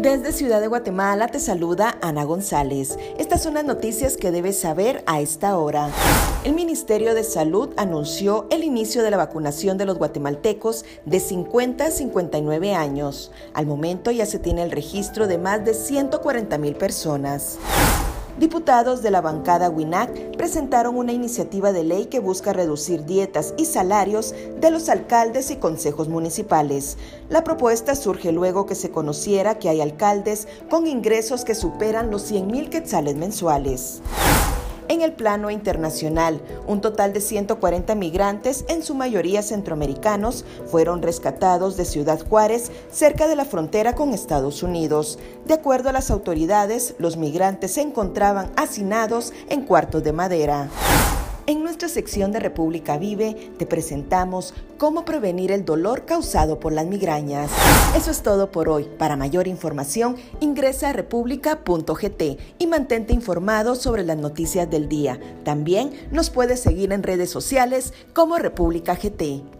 Desde Ciudad de Guatemala te saluda Ana González. Estas son las noticias que debes saber a esta hora. El Ministerio de Salud anunció el inicio de la vacunación de los guatemaltecos de 50 a 59 años. Al momento ya se tiene el registro de más de 140 mil personas. Diputados de la bancada WINAC presentaron una iniciativa de ley que busca reducir dietas y salarios de los alcaldes y consejos municipales. La propuesta surge luego que se conociera que hay alcaldes con ingresos que superan los 100 mil quetzales mensuales. En el plano internacional, un total de 140 migrantes, en su mayoría centroamericanos, fueron rescatados de Ciudad Juárez, cerca de la frontera con Estados Unidos. De acuerdo a las autoridades, los migrantes se encontraban hacinados en cuartos de madera. En nuestra sección de República Vive te presentamos cómo prevenir el dolor causado por las migrañas. Eso es todo por hoy. Para mayor información, ingresa a república.gt y mantente informado sobre las noticias del día. También nos puedes seguir en redes sociales como República GT.